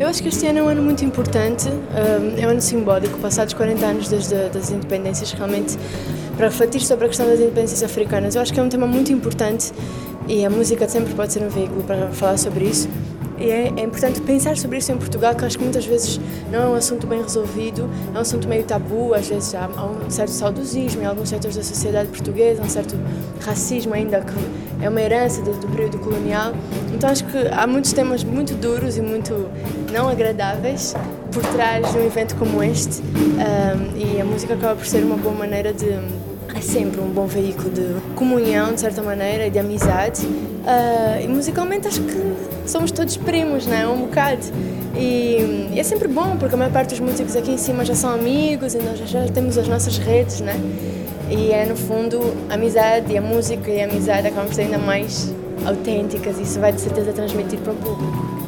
Eu acho que este ano é um ano muito importante, é um ano simbólico, passados 40 anos desde as independências, realmente para refletir sobre a questão das independências africanas. Eu acho que é um tema muito importante e a música sempre pode ser um veículo para falar sobre isso. E é, é, importante pensar sobre isso em Portugal, que acho que muitas vezes não é um assunto bem resolvido, é um assunto meio tabu, às vezes há, há um certo saudosismo em alguns setores da sociedade portuguesa, um certo racismo ainda, que é uma herança do, do período colonial. Então acho que há muitos temas muito duros e muito não agradáveis por trás de um evento como este, um, e a música acaba por ser uma boa maneira de é sempre um bom veículo de comunhão, de certa maneira, e de amizade. Uh, e musicalmente acho que somos todos primos, né? Um bocado. E, e, é sempre bom, porque a maior parte dos músicos aqui em cima já são amigos e nós já, temos as nossas redes, né? E é, no fundo, a amizade e a música e a amizade acabam ser ainda mais autênticas e isso vai de certeza transmitir para o público.